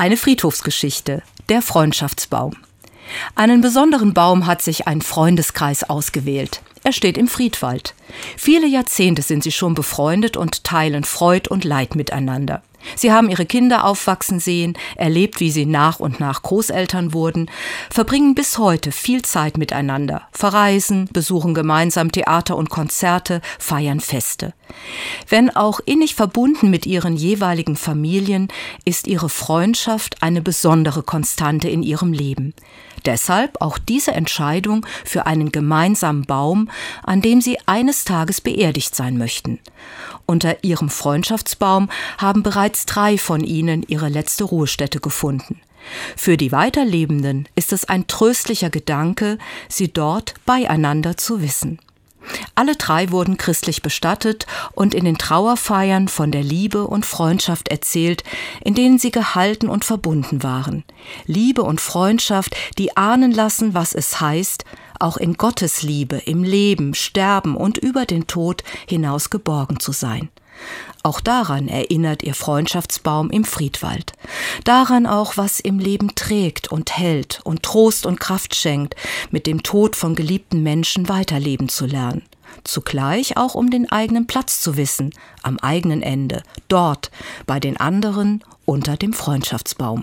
Eine Friedhofsgeschichte, der Freundschaftsbaum. Einen besonderen Baum hat sich ein Freundeskreis ausgewählt. Er steht im Friedwald. Viele Jahrzehnte sind sie schon befreundet und teilen Freud und Leid miteinander. Sie haben ihre Kinder aufwachsen sehen, erlebt, wie sie nach und nach Großeltern wurden, verbringen bis heute viel Zeit miteinander, verreisen, besuchen gemeinsam Theater und Konzerte, feiern Feste. Wenn auch innig verbunden mit ihren jeweiligen Familien, ist ihre Freundschaft eine besondere Konstante in ihrem Leben. Deshalb auch diese Entscheidung für einen gemeinsamen Baum, an dem sie eines Tages beerdigt sein möchten. Unter ihrem Freundschaftsbaum haben bereits drei von ihnen ihre letzte Ruhestätte gefunden. Für die Weiterlebenden ist es ein tröstlicher Gedanke, sie dort beieinander zu wissen. Alle drei wurden christlich bestattet und in den Trauerfeiern von der Liebe und Freundschaft erzählt, in denen sie gehalten und verbunden waren. Liebe und Freundschaft, die ahnen lassen, was es heißt, auch in Gottes Liebe, im Leben, Sterben und über den Tod hinaus geborgen zu sein. Auch daran erinnert ihr Freundschaftsbaum im Friedwald. Daran auch, was im Leben trägt und hält und Trost und Kraft schenkt, mit dem Tod von geliebten Menschen weiterleben zu lernen. Zugleich auch um den eigenen Platz zu wissen, am eigenen Ende, dort, bei den anderen, unter dem Freundschaftsbaum.